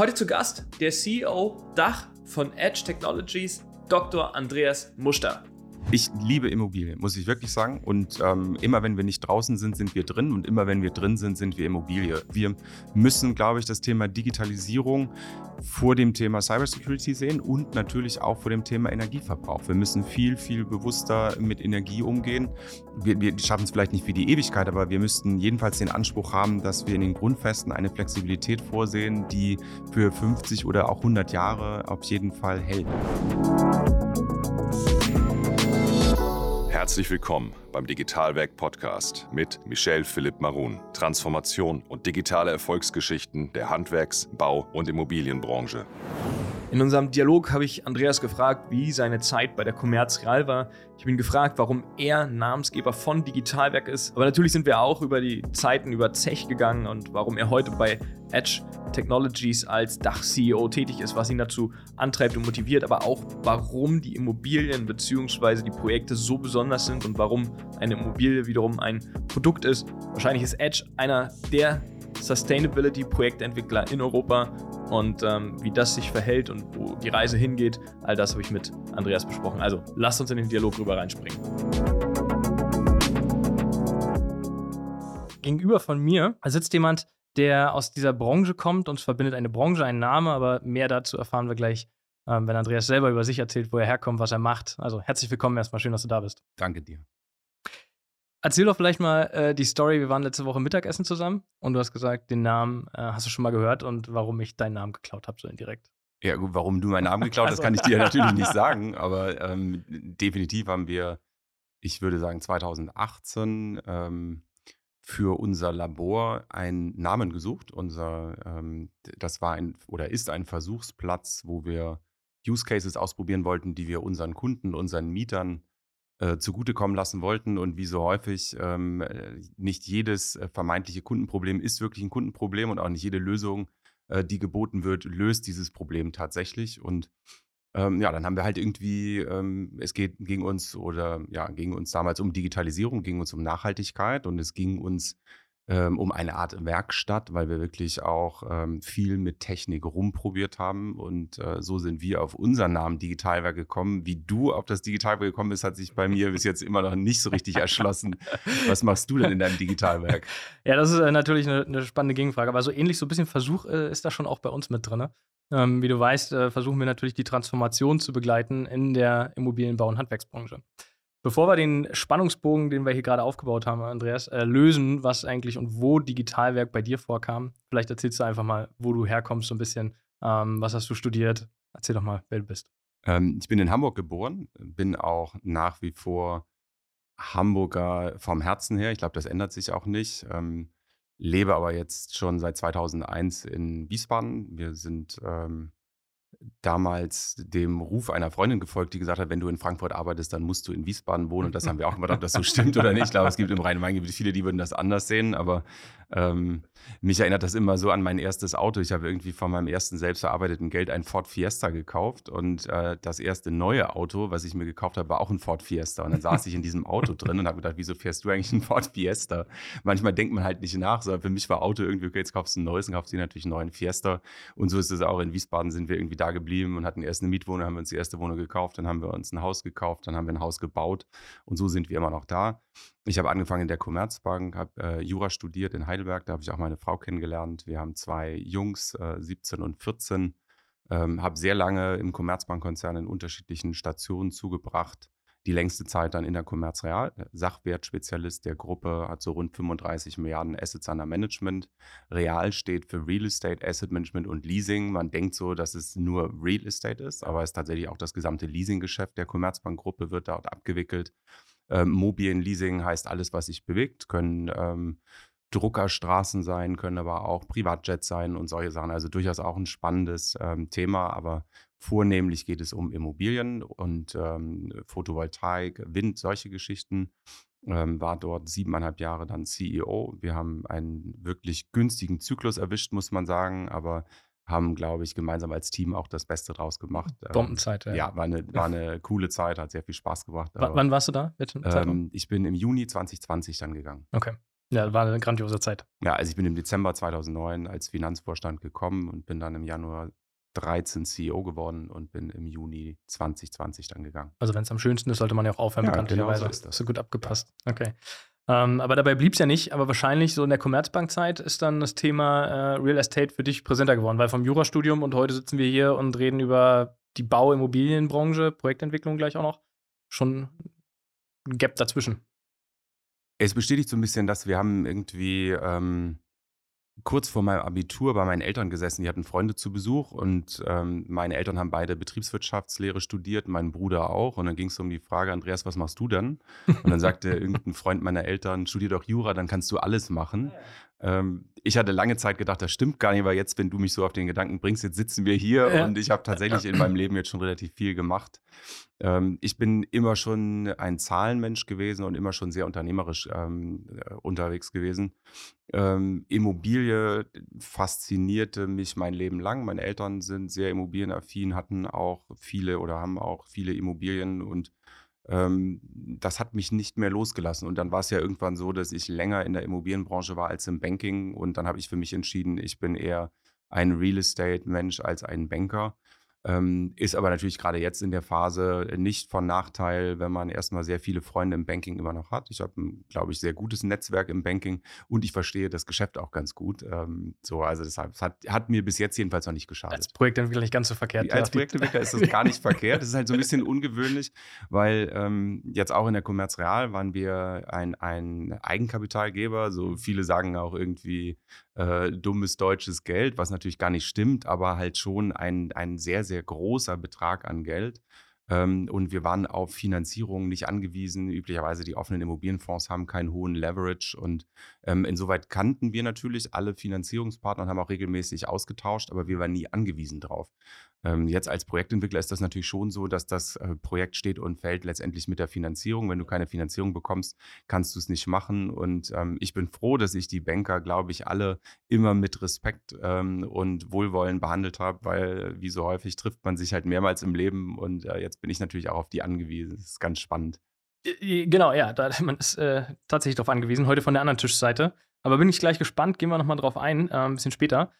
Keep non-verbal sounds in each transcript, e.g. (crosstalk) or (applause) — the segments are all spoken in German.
Heute zu Gast der CEO Dach von Edge Technologies, Dr. Andreas Muster. Ich liebe Immobilien, muss ich wirklich sagen. Und ähm, immer wenn wir nicht draußen sind, sind wir drin. Und immer wenn wir drin sind, sind wir Immobilie. Wir müssen, glaube ich, das Thema Digitalisierung vor dem Thema Cybersecurity sehen und natürlich auch vor dem Thema Energieverbrauch. Wir müssen viel, viel bewusster mit Energie umgehen. Wir, wir schaffen es vielleicht nicht für die Ewigkeit, aber wir müssten jedenfalls den Anspruch haben, dass wir in den Grundfesten eine Flexibilität vorsehen, die für 50 oder auch 100 Jahre auf jeden Fall hält. Herzlich willkommen beim Digitalwerk Podcast mit Michel Philipp Marun. Transformation und digitale Erfolgsgeschichten der Handwerks-, Bau- und Immobilienbranche. In unserem Dialog habe ich Andreas gefragt, wie seine Zeit bei der Commerz Real war. Ich ihn gefragt, warum er Namensgeber von Digitalwerk ist. Aber natürlich sind wir auch über die Zeiten über Zech gegangen und warum er heute bei Edge Technologies als Dach-CEO tätig ist, was ihn dazu antreibt und motiviert, aber auch warum die Immobilien bzw. die Projekte so besonders sind und warum eine Immobilie wiederum ein Produkt ist. Wahrscheinlich ist Edge einer der Sustainability-Projektentwickler in Europa und ähm, wie das sich verhält und wo die Reise hingeht, all das habe ich mit Andreas besprochen. Also lasst uns in den Dialog rüber reinspringen. Gegenüber von mir sitzt jemand, der aus dieser Branche kommt. Uns verbindet eine Branche, ein Name, aber mehr dazu erfahren wir gleich, ähm, wenn Andreas selber über sich erzählt, wo er herkommt, was er macht. Also herzlich willkommen erstmal, schön, dass du da bist. Danke dir. Erzähl doch vielleicht mal äh, die Story. Wir waren letzte Woche Mittagessen zusammen und du hast gesagt, den Namen äh, hast du schon mal gehört und warum ich deinen Namen geklaut habe, so indirekt. Ja, gut, warum du meinen Namen geklaut hast, also. kann ich dir (laughs) natürlich nicht sagen, aber ähm, definitiv haben wir, ich würde sagen, 2018 ähm, für unser Labor einen Namen gesucht. Unser, ähm, das war ein oder ist ein Versuchsplatz, wo wir Use Cases ausprobieren wollten, die wir unseren Kunden, unseren Mietern äh, zugutekommen lassen wollten. Und wie so häufig, ähm, äh, nicht jedes äh, vermeintliche Kundenproblem ist wirklich ein Kundenproblem und auch nicht jede Lösung, äh, die geboten wird, löst dieses Problem tatsächlich. Und ähm, ja, dann haben wir halt irgendwie, ähm, es geht, ging uns oder ja, ging uns damals um Digitalisierung, ging uns um Nachhaltigkeit und es ging uns um eine Art Werkstatt, weil wir wirklich auch ähm, viel mit Technik rumprobiert haben. Und äh, so sind wir auf unseren Namen Digitalwerk gekommen. Wie du auf das Digitalwerk gekommen bist, hat sich bei mir bis jetzt immer noch nicht so richtig erschlossen. Was machst du denn in deinem Digitalwerk? (laughs) Ja, das ist äh, natürlich eine, eine, spannende Gegenfrage. Aber so ähnlich, so ein bisschen Versuch äh, ist da schon auch bei uns mit drin. Ähm, wie du weißt, äh, versuchen wir natürlich die Transformation zu begleiten in der Immobilienbau- und Handwerksbranche. Bevor wir den Spannungsbogen, den wir hier gerade aufgebaut haben, Andreas, äh, lösen, was eigentlich und wo Digitalwerk bei dir vorkam, vielleicht erzählst du einfach mal, wo du herkommst, so ein bisschen. Ähm, was hast du studiert? Erzähl doch mal, wer du bist. Ähm, ich bin in Hamburg geboren, bin auch nach wie vor Hamburger vom Herzen her. Ich glaube, das ändert sich auch nicht. Ähm, lebe aber jetzt schon seit 2001 in Wiesbaden. Wir sind ähm, damals dem Ruf einer Freundin gefolgt, die gesagt hat, wenn du in Frankfurt arbeitest, dann musst du in Wiesbaden wohnen. Und das haben wir auch gemacht, ob das so stimmt oder nicht. Ich glaube, es gibt im Rhein-Main-Gebiet viele, die würden das anders sehen. Aber ähm, mich erinnert das immer so an mein erstes Auto. Ich habe irgendwie von meinem ersten selbst erarbeiteten Geld ein Ford Fiesta gekauft. Und äh, das erste neue Auto, was ich mir gekauft habe, war auch ein Ford Fiesta. Und dann saß ich in diesem Auto drin und habe gedacht, wieso fährst du eigentlich ein Ford Fiesta? Manchmal denkt man halt nicht nach. So, für mich war Auto irgendwie, okay, jetzt kaufst du ein neues und kaufst du natürlich einen neuen Fiesta. Und so ist es auch. In Wiesbaden sind wir irgendwie da geblieben und hatten erst eine Mietwohnung, haben wir uns die erste Wohnung gekauft, dann haben wir uns ein Haus gekauft, dann haben wir ein Haus gebaut und so sind wir immer noch da. Ich habe angefangen in der Commerzbank, habe äh, Jura studiert in Heidelberg, da habe ich auch meine Frau kennengelernt. Wir haben zwei Jungs, äh, 17 und 14. Ähm, habe sehr lange im Commerzbankkonzern in unterschiedlichen Stationen zugebracht die längste Zeit dann in der Commerz Real. Sachwertspezialist der Gruppe hat so rund 35 Milliarden Assets under Management. Real steht für Real Estate, Asset Management und Leasing. Man denkt so, dass es nur Real Estate ist, aber es ist tatsächlich auch das gesamte Leasinggeschäft der Commerzbank-Gruppe wird dort abgewickelt. Ähm, Mobilienleasing heißt alles, was sich bewegt, können ähm, Druckerstraßen sein, können aber auch Privatjets sein und solche Sachen. Also durchaus auch ein spannendes ähm, Thema, aber vornehmlich geht es um Immobilien und ähm, Photovoltaik, Wind, solche Geschichten. Ähm, war dort siebeneinhalb Jahre dann CEO. Wir haben einen wirklich günstigen Zyklus erwischt, muss man sagen, aber haben, glaube ich, gemeinsam als Team auch das Beste draus gemacht. Ähm, Bombenzeit, ja. Ja, war eine, war eine (laughs) coole Zeit, hat sehr viel Spaß gemacht. W wann warst du da? Ähm, ich bin im Juni 2020 dann gegangen. Okay. Ja, war eine grandiose Zeit. Ja, also ich bin im Dezember 2009 als Finanzvorstand gekommen und bin dann im Januar 13 CEO geworden und bin im Juni 2020 dann gegangen. Also wenn es am schönsten ist, sollte man ja auch aufhören, Ja, bekanntlicherweise. genau so ist das. Hast du gut abgepasst. Okay. Ähm, aber dabei blieb es ja nicht, aber wahrscheinlich so in der Commerzbank-Zeit ist dann das Thema äh, Real Estate für dich präsenter geworden, weil vom Jurastudium und heute sitzen wir hier und reden über die Bau-Immobilienbranche, Projektentwicklung gleich auch noch. Schon ein Gap dazwischen. Es bestätigt so ein bisschen, dass wir haben irgendwie ähm, kurz vor meinem Abitur bei meinen Eltern gesessen. Die hatten Freunde zu Besuch und ähm, meine Eltern haben beide Betriebswirtschaftslehre studiert, mein Bruder auch. Und dann ging es um die Frage, Andreas, was machst du denn? Und dann sagte (laughs) irgendein Freund meiner Eltern, studier doch Jura, dann kannst du alles machen. Ähm, ich hatte lange Zeit gedacht, das stimmt gar nicht, weil jetzt, wenn du mich so auf den Gedanken bringst, jetzt sitzen wir hier Ja. und ich habe tatsächlich in meinem Leben jetzt schon relativ viel gemacht. Ähm, ich bin immer schon ein Zahlenmensch gewesen und immer schon sehr unternehmerisch ähm, äh, unterwegs gewesen. Immobilie faszinierte mich mein Leben lang. Meine Eltern sind sehr immobilienaffin, hatten auch viele oder haben auch viele Immobilien und ähm, das hat mich nicht mehr losgelassen. Und dann war es ja irgendwann so, dass ich länger in der Immobilienbranche war als im Banking. Und dann habe ich für mich entschieden, ich bin eher ein Real Estate-Mensch als ein Banker. Ähm, ist aber natürlich gerade jetzt in der Phase nicht von Nachteil, wenn man erstmal sehr viele Freunde im Banking immer noch hat. Ich habe, ein, glaube ich, sehr gutes Netzwerk im Banking und ich verstehe das Geschäft auch ganz gut. Ähm, so, also deshalb, es hat, hat mir bis jetzt jedenfalls noch nicht geschadet. Als Projektentwickler nicht ganz so verkehrt. Als Ja, die- Projektentwickler ist das gar nicht verkehrt. Das ist halt so ein bisschen ungewöhnlich, weil ähm, jetzt auch in der Commerz Real waren wir ein, ein Eigenkapitalgeber. So viele sagen auch irgendwie äh, dummes deutsches Geld, was natürlich gar nicht stimmt, aber halt schon ein, ein sehr, sehr großer Betrag an Geld. Ähm, und wir waren auf Finanzierung nicht angewiesen. Üblicherweise die offenen Immobilienfonds haben keinen hohen Leverage. Und ähm, insoweit kannten wir natürlich alle Finanzierungspartner und haben auch regelmäßig ausgetauscht, aber wir waren nie angewiesen drauf. Ähm, jetzt als Projektentwickler ist das natürlich schon so, dass das äh, Projekt steht und fällt letztendlich mit der Finanzierung. Wenn du keine Finanzierung bekommst, kannst du es nicht machen. Und ähm, ich bin froh, dass ich die Banker, glaube ich, alle immer mit Respekt ähm, und Wohlwollen behandelt habe, weil wie so häufig trifft man sich halt mehrmals im Leben und äh, jetzt bin ich natürlich auch auf die angewiesen. Das ist ganz spannend. Genau, ja, da, man ist äh, tatsächlich darauf angewiesen, heute von der anderen Tischseite. Aber bin ich gleich gespannt, gehen wir nochmal drauf ein, äh, ein bisschen später.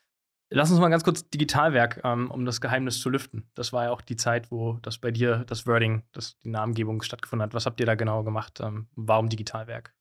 Lass uns mal ganz kurz Digitalwerk, ähm, um das Geheimnis zu lüften. Das war ja auch die Zeit, wo das bei dir, das Wording, das, die Namengebung stattgefunden hat. Was habt ihr da genau gemacht? Ähm, warum Digitalwerk?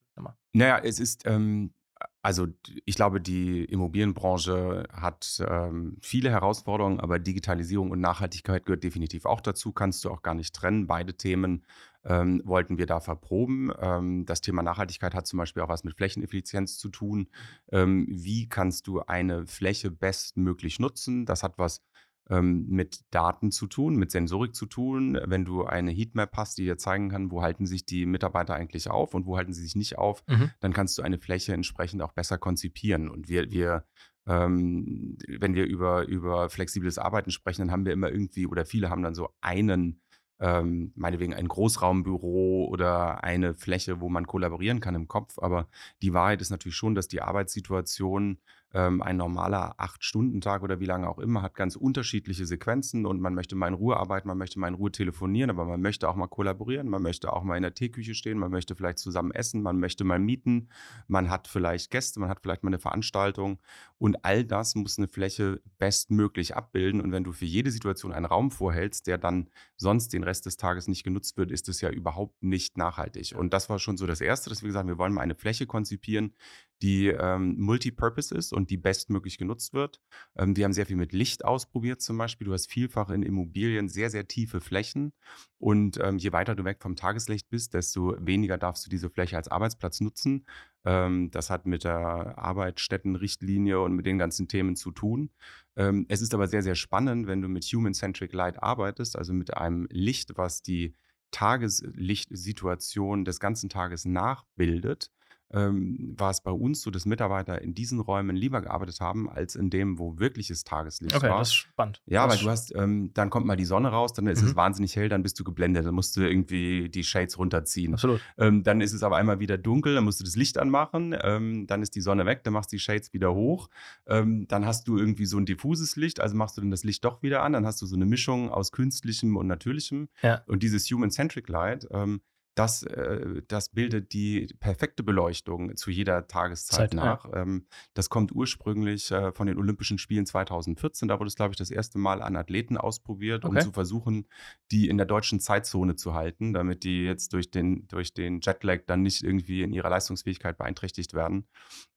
Naja, es ist, ähm, also ich glaube, die Immobilienbranche hat ähm, viele Herausforderungen, aber Digitalisierung und Nachhaltigkeit gehört definitiv auch dazu, kannst du auch gar nicht trennen. Beide Themen ähm, wollten wir da verproben. Ähm, das Thema Nachhaltigkeit hat zum Beispiel auch was mit Flächeneffizienz zu tun. Ähm, wie kannst du eine Fläche bestmöglich nutzen? Das hat was ähm, mit Daten zu tun, mit Sensorik zu tun. Wenn du eine Heatmap hast, die dir zeigen kann, wo halten sich die Mitarbeiter eigentlich auf und wo halten sie sich nicht auf, Mhm. dann kannst du eine Fläche entsprechend auch besser konzipieren. Und wir, wir ähm, wenn wir über, über flexibles Arbeiten sprechen, dann haben wir immer irgendwie, oder viele haben dann so einen, ähm, meinetwegen ein Großraumbüro oder eine Fläche, wo man kollaborieren kann im Kopf. Aber die Wahrheit ist natürlich schon, dass die Arbeitssituation ein normaler Acht-Stunden-Tag oder wie lange auch immer hat ganz unterschiedliche Sequenzen und man möchte mal in Ruhe arbeiten, man möchte mal in Ruhe telefonieren, aber man möchte auch mal kollaborieren, man möchte auch mal in der Teeküche stehen, man möchte vielleicht zusammen essen, man möchte mal mieten, man hat vielleicht Gäste, man hat vielleicht mal eine Veranstaltung und all das muss eine Fläche bestmöglich abbilden und wenn du für jede Situation einen Raum vorhältst, der dann sonst den Rest des Tages nicht genutzt wird, ist es ja überhaupt nicht nachhaltig. Und das war schon so das Erste, dass wir gesagt haben, wir wollen mal eine Fläche konzipieren, die ähm, multipurpose ist und die bestmöglich genutzt wird. Ähm, wir haben sehr viel mit Licht ausprobiert zum Beispiel. Du hast vielfach in Immobilien sehr, sehr tiefe Flächen und ähm, je weiter du weg vom Tageslicht bist, desto weniger darfst du diese Fläche als Arbeitsplatz nutzen. Ähm, das hat mit der Arbeitsstättenrichtlinie und mit den ganzen Themen zu tun. Ähm, es ist aber sehr, sehr spannend, wenn du mit Human-Centric Light arbeitest, also mit einem Licht, was die Tageslichtsituation des ganzen Tages nachbildet, ähm, war es bei uns so, dass Mitarbeiter in diesen Räumen lieber gearbeitet haben, als in dem, wo wirkliches Tageslicht Okay, war. das ist spannend. Ja, das weil du hast, ähm, dann kommt mal die Sonne raus, dann ist es Mhm. wahnsinnig hell, dann bist du geblendet, dann musst du irgendwie die Shades runterziehen. Absolut. Ähm, dann ist es aber einmal wieder dunkel, dann musst du das Licht anmachen, ähm, dann ist die Sonne weg, dann machst du die Shades wieder hoch, ähm, dann hast du irgendwie so ein diffuses Licht, also machst du dann das Licht doch wieder an, dann hast du so eine Mischung aus künstlichem und natürlichem. Ja. Und dieses Human-Centric Light, ähm, das, äh, das bildet die perfekte Beleuchtung zu jeder Tageszeit Zeit, ja. nach. Ähm, das kommt ursprünglich äh, von den Olympischen Spielen 2014. Da wurde es, glaube ich, das erste Mal an Athleten ausprobiert, um Okay. zu versuchen, die in der deutschen Zeitzone zu halten, damit die jetzt durch den, durch den Jetlag dann nicht irgendwie in ihrer Leistungsfähigkeit beeinträchtigt werden.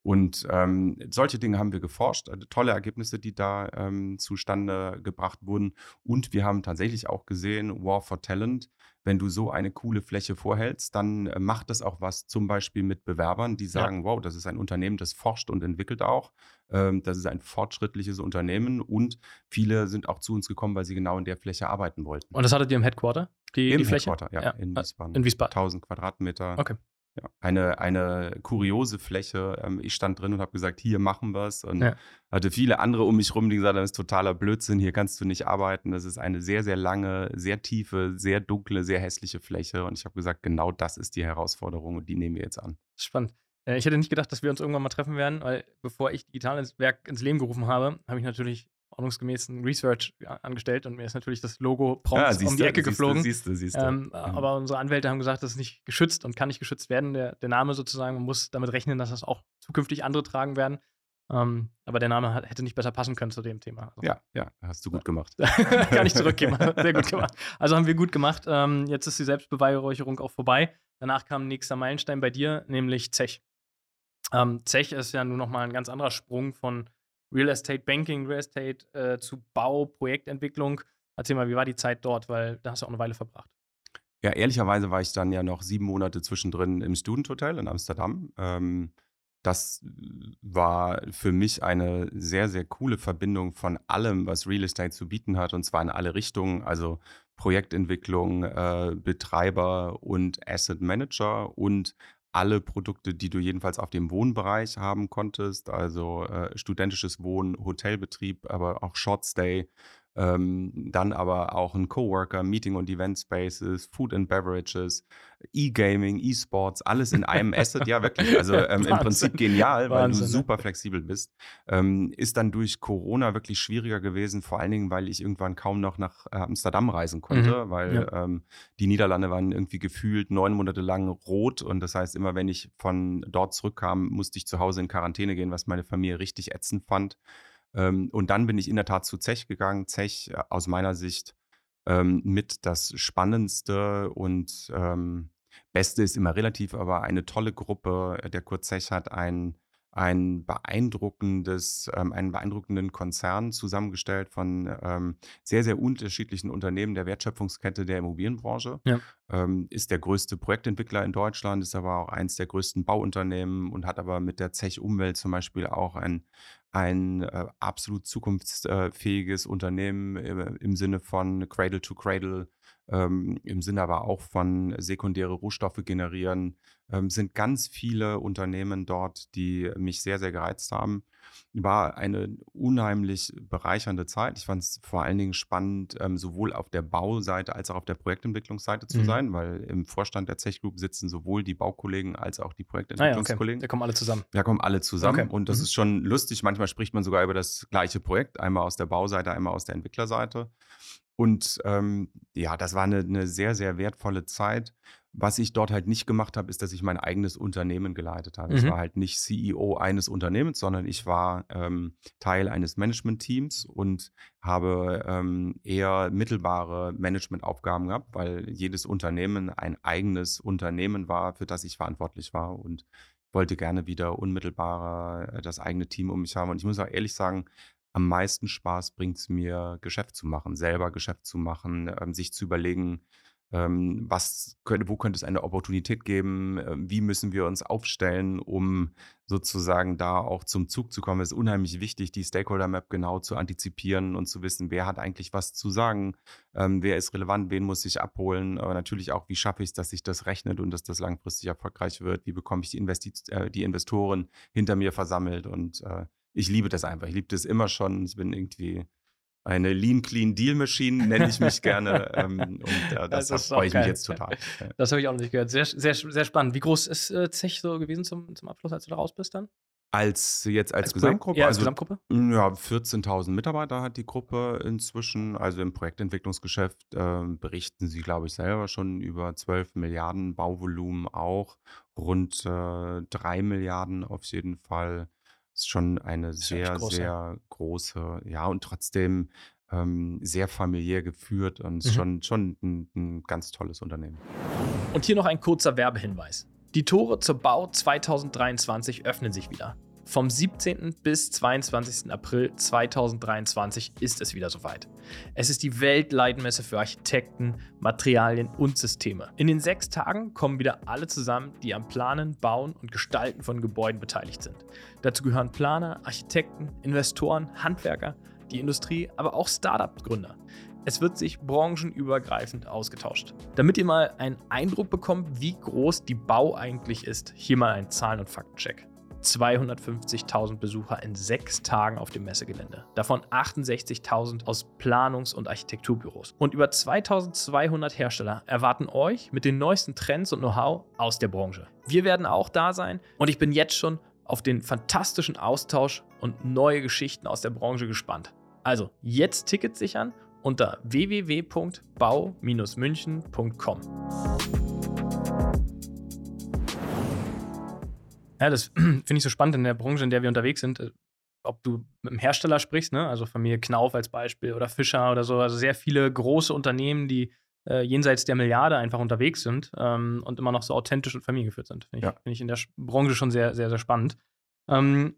Und ähm, solche Dinge haben wir geforscht, also tolle Ergebnisse, die da ähm, zustande gebracht wurden. Und wir haben tatsächlich auch gesehen, War for Talent, wenn du so eine coole Fläche vorhältst, dann äh, macht das auch was zum Beispiel mit Bewerbern, die sagen, wow, das ist ein Unternehmen, das forscht und entwickelt auch. Ähm, das ist ein fortschrittliches Unternehmen und viele sind auch zu uns gekommen, weil sie genau in der Fläche arbeiten wollten. Und das hattet ihr im Headquarter? Die, Im die Fläche? Headquarter, ja, Ja. in Äh, Wiesbaden. In Wiesbaden. 1000 Quadratmeter. Okay. Ja, eine, eine kuriose Fläche. Ähm, ich stand drin und habe gesagt, hier machen wir es. Und Ja. hatte viele andere um mich rum, die gesagt haben, das ist totaler Blödsinn, hier kannst du nicht arbeiten. Das ist eine sehr, sehr lange, sehr tiefe, sehr dunkle, sehr hässliche Fläche. Und ich habe gesagt, genau das ist die Herausforderung und die nehmen wir jetzt an. Spannend. Äh, Ich hätte nicht gedacht, dass wir uns irgendwann mal treffen werden, weil bevor ich digital ins Werk ins Leben gerufen habe, habe ich natürlich ordnungsgemäß ein Research angestellt und mir ist natürlich das Logo prompt um die Ecke geflogen. Siehst du, siehst du. Ähm, Mhm. Aber unsere Anwälte haben gesagt, das ist nicht geschützt und kann nicht geschützt werden, der, der Name sozusagen. Man muss damit rechnen, dass das auch zukünftig andere tragen werden. Ähm, aber der Name hat, hätte nicht besser passen können zu dem Thema. Also, Ja, ja, hast du gut gemacht. (laughs) Kann ich zurückgeben. (laughs) Sehr gut gemacht. Also haben wir gut gemacht. Ähm, jetzt ist die Selbstbeweihräucherung auch vorbei. Danach kam nächster Meilenstein bei dir, nämlich Zech. Ähm, Zech ist ja nun nochmal ein ganz anderer Sprung von Real Estate Banking, Real Estate äh, zu Bau, Projektentwicklung. Erzähl mal, wie war die Zeit dort? Weil da hast du auch eine Weile verbracht. Ja, ehrlicherweise war ich dann ja noch sieben Monate zwischendrin im Student Hotel in Amsterdam. Ähm, das war für mich eine sehr, sehr coole Verbindung von allem, was Real Estate zu bieten hat, und zwar in alle Richtungen, also Projektentwicklung, äh, Betreiber und Asset Manager und alle Produkte, die du jedenfalls auf dem Wohnbereich haben konntest, also äh, studentisches Wohnen, Hotelbetrieb, aber auch Short Stay, ähm, dann aber auch ein Coworker, Meeting und Event Spaces, Food and Beverages, E-Gaming, E-Sports, alles in einem Asset. Ja, wirklich. (laughs) Also ähm, im. Prinzip genial, weil Wahnsinn, du ne? super flexibel bist. Ähm, ist dann durch Corona wirklich schwieriger gewesen, vor allen Dingen, weil ich irgendwann kaum noch nach äh, Amsterdam reisen konnte, weil ja. ähm, die Niederlande waren irgendwie gefühlt neun Monate lang rot. Und das heißt, immer wenn ich von dort zurückkam, musste ich zu Hause in Quarantäne gehen, was meine Familie richtig ätzend fand. Ähm, und dann bin ich in der Tat zu Zech gegangen. Zech äh, aus meiner Sicht ähm, mit das Spannendste und ähm, Beste ist immer relativ, aber eine tolle Gruppe. Der Kurt Zech hat ein, ein beeindruckendes, ähm, einen beeindruckenden Konzern zusammengestellt von ähm, sehr, sehr unterschiedlichen Unternehmen der Wertschöpfungskette der Immobilienbranche. Ja. Ähm, ist der größte Projektentwickler in Deutschland, ist aber auch eins der größten Bauunternehmen und hat aber mit der Zech Umwelt zum Beispiel auch ein, ein äh, absolut zukunftsfähiges Unternehmen im, im Sinne von Cradle to Cradle, ähm, im Sinne aber auch von sekundäre Rohstoffe generieren. Ähm, sind ganz viele Unternehmen dort, die mich sehr, sehr gereizt haben. War eine unheimlich bereichernde Zeit. Ich fand es vor allen Dingen spannend, ähm, sowohl auf der Bauseite als auch auf der Projektentwicklungsseite zu Mhm. sein, weil im Vorstand der Zech Group sitzen sowohl die Baukollegen als auch die Ah ja, okay. Projektentwicklungskollegen. Da kommen alle zusammen. Da kommen alle zusammen Okay. und das Mhm. ist schon lustig. Manchmal spricht man sogar über das gleiche Projekt, einmal aus der Bauseite, einmal aus der Entwicklerseite. Und ähm, ja, das war eine, eine sehr, sehr wertvolle Zeit. Was ich dort halt nicht gemacht habe, ist, dass ich mein eigenes Unternehmen geleitet habe. Ich Mhm. war halt nicht CEO eines Unternehmens, sondern ich war ähm, Teil eines Management-Teams und habe ähm, eher mittelbare Managementaufgaben gehabt, weil jedes Unternehmen ein eigenes Unternehmen war, für das ich verantwortlich war. Und wollte gerne wieder unmittelbarer äh, das eigene Team um mich haben. Und ich muss auch ehrlich sagen, am meisten Spaß bringt es mir, Geschäft zu machen, selber Geschäft zu machen, ähm, sich zu überlegen, ähm, was könnte, wo könnte es eine Opportunität geben, ähm, wie müssen wir uns aufstellen, um sozusagen da auch zum Zug zu kommen. Es ist unheimlich wichtig, die Stakeholder Map genau zu antizipieren und zu wissen, wer hat eigentlich was zu sagen, ähm, wer ist relevant, wen muss ich abholen, aber natürlich auch, wie schaffe ich es, dass sich das rechnet und dass das langfristig erfolgreich wird, wie bekomme ich die, Investi äh, die Investoren hinter mir versammelt? Und äh, ich liebe das einfach. Ich liebe das immer schon. Ich bin irgendwie eine Lean Clean Deal Machine, nenne ich mich gerne. (laughs) ähm, und äh, Das das freue ich auch mich geil. jetzt total. Das habe ich auch noch nicht gehört. Sehr, sehr, sehr spannend. Wie groß ist äh, Zech so gewesen zum, zum Abschluss, als du da raus bist dann? Als jetzt als, Als Gesamtgruppe, Ja, als also Gesamtgruppe? ja, 14.000 Mitarbeiter hat die Gruppe inzwischen. Also im Projektentwicklungsgeschäft ähm, berichten sie, glaube ich, selber schon über 12 Milliarden Bauvolumen auch. Rund äh, 3 Milliarden auf jeden Fall. Ist schon eine Ist ja sehr, groß, ja. sehr große, ja, und trotzdem ähm, sehr familiär geführt und Mhm. schon, schon ein, ein ganz tolles Unternehmen. Und hier noch ein kurzer Werbehinweis. Die Tore zur Bau 2023 öffnen sich wieder. Vom 17. bis 22. April 2023 ist es wieder soweit. Es ist die Weltleitmesse für Architekten, Materialien und Systeme. In den sechs Tagen kommen wieder alle zusammen, die am Planen, Bauen und Gestalten von Gebäuden beteiligt sind. Dazu gehören Planer, Architekten, Investoren, Handwerker, die Industrie, aber auch Startup-Gründer. Es wird sich branchenübergreifend ausgetauscht. Damit ihr mal einen Eindruck bekommt, wie groß die Bau eigentlich ist, hier mal ein Zahlen- und Faktencheck. 250.000 Besucher in sechs Tagen auf dem Messegelände. Davon 68.000 aus Planungs- und Architekturbüros. Und über 2200 Hersteller erwarten euch mit den neuesten Trends und Know-how aus der Branche. Wir werden auch da sein und ich bin jetzt schon auf den fantastischen Austausch und neue Geschichten aus der Branche gespannt. Also jetzt Tickets sichern unter www.bau-münchen.com. Ja, das (clears throat) finde ich so spannend in der Branche, in der wir unterwegs sind. äh, Ob du mit einem Hersteller sprichst, ne? also Familie Knauf als Beispiel oder Fischer oder so, also sehr viele große Unternehmen, die äh, jenseits der Milliarde einfach unterwegs sind ähm, und immer noch so authentisch und familiengeführt sind. Finde ich, Ja. find ich in der Branche schon sehr, sehr, sehr spannend. Ähm,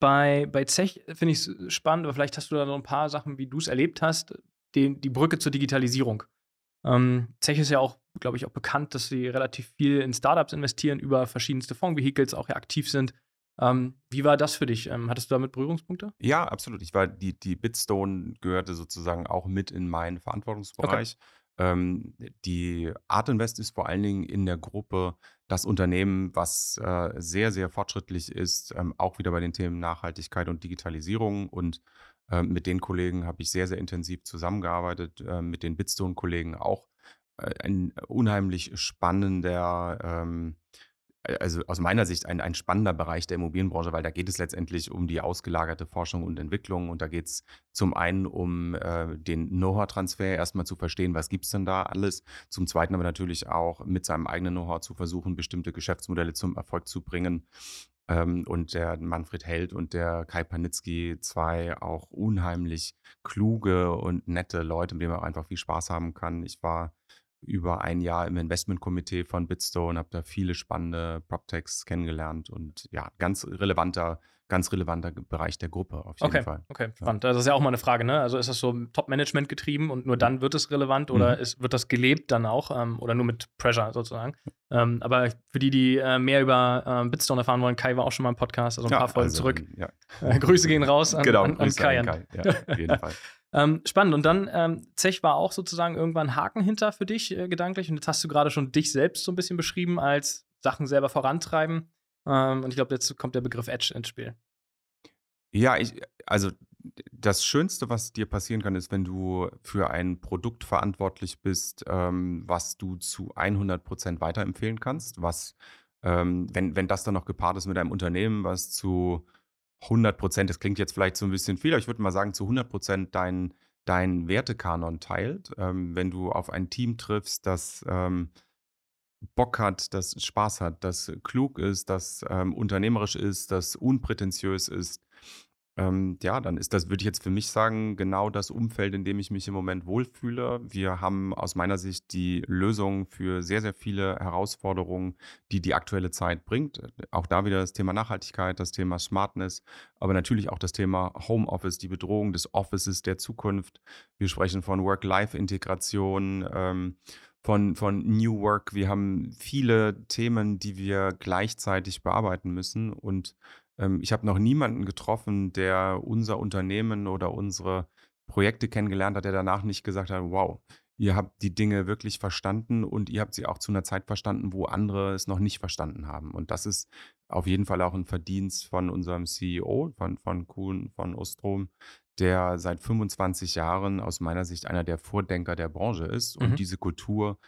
bei, bei Zech finde ich es spannend, aber vielleicht hast du da noch ein paar Sachen, wie du es erlebt hast, die, die Brücke zur Digitalisierung. Ähm, Zech ist ja auch, glaube ich, auch bekannt, dass sie relativ viel in Startups investieren, über verschiedenste Fondsvehicles auch aktiv sind. Ähm, wie war das für dich? Ähm, hattest du damit Berührungspunkte? Ja, absolut. Ich war, die, die Bitstone gehörte sozusagen auch mit in meinen Verantwortungsbereich. Ähm, die Art Invest ist vor allen Dingen in der Gruppe das Unternehmen, was äh, sehr, sehr fortschrittlich ist, ähm, auch wieder bei den Themen Nachhaltigkeit und Digitalisierung. Und ähm, mit den Kollegen habe ich sehr, sehr intensiv zusammengearbeitet, äh, mit den Bitstone-Kollegen auch. Äh, ein unheimlich spannender, ähm, also aus meiner Sicht ein, ein spannender Bereich der Immobilienbranche, weil da geht es letztendlich um die ausgelagerte Forschung und Entwicklung und da geht es zum einen um äh, den Know-how-Transfer, erstmal zu verstehen, was gibt es denn da alles, zum zweiten aber natürlich auch mit seinem eigenen Know-how zu versuchen, bestimmte Geschäftsmodelle zum Erfolg zu bringen. Ähm, und der Manfred Held und der Kai Panitzky, zwei auch unheimlich kluge und nette Leute, mit denen man auch einfach viel Spaß haben kann. Ich war über ein Jahr im Investmentkomitee von Bitstone, habe da viele spannende PropTechs kennengelernt und ja, ganz relevanter, ganz relevanter Bereich der Gruppe auf jeden Okay, Fall. okay, spannend. Das ist ja auch mal eine Frage, ne? Also ist das so Top-Management getrieben und nur dann wird es relevant oder Mhm. ist, wird das gelebt dann auch ähm, oder nur mit Pressure sozusagen? Ähm, aber für die, die äh, mehr über ähm, Bitstone erfahren wollen, Kai war auch schon mal im Podcast, also ein paar Folgen also, zurück. Ja, Äh, (laughs) Grüße gehen raus an, genau, an, an Kai. an- Kai. Ja, auf jeden Fall. Ähm, spannend. Und dann, ähm, Zech war auch sozusagen irgendwann Haken hinter für dich äh, gedanklich. Und jetzt hast du gerade schon dich selbst so ein bisschen beschrieben als Sachen selber vorantreiben. Ähm, und ich glaube, jetzt kommt der Begriff Edge ins Spiel. Ja, ich, also das Schönste, was dir passieren kann, ist, wenn du für ein Produkt verantwortlich bist, ähm, was du zu 100% weiterempfehlen kannst, was, ähm, wenn, wenn das dann noch gepaart ist mit einem Unternehmen, was zu 100%, das klingt jetzt vielleicht so ein bisschen viel, aber ich würde mal sagen, zu 100% dein, dein Wertekanon teilt, ähm, wenn du auf ein Team triffst, das ähm, Bock hat, das Spaß hat, das klug ist, das ähm, unternehmerisch ist, das unprätentiös ist, ähm, ja, dann ist das, würde ich jetzt für mich sagen, genau das Umfeld, in dem ich mich im Moment wohlfühle. Wir haben aus meiner Sicht die Lösung für sehr, sehr viele Herausforderungen, die die aktuelle Zeit bringt. Auch da wieder das Thema Nachhaltigkeit, das Thema Smartness, aber natürlich auch das Thema Homeoffice, die Bedrohung des Offices der Zukunft. Wir sprechen von Work-Life-Integration. Ähm, von, von New Work. Wir haben viele Themen, die wir gleichzeitig bearbeiten müssen. Und ich habe noch niemanden getroffen, der unser Unternehmen oder unsere Projekte kennengelernt hat, der danach nicht gesagt hat, wow, ihr habt die Dinge wirklich verstanden und ihr habt sie auch zu einer Zeit verstanden, wo andere es noch nicht verstanden haben. Und das ist auf jeden Fall auch ein Verdienst von unserem CEO, von, von Kuhn, von Ostrom, der seit 25 Jahren aus meiner Sicht einer der Vordenker der Branche ist. Und Mhm. diese Kultur,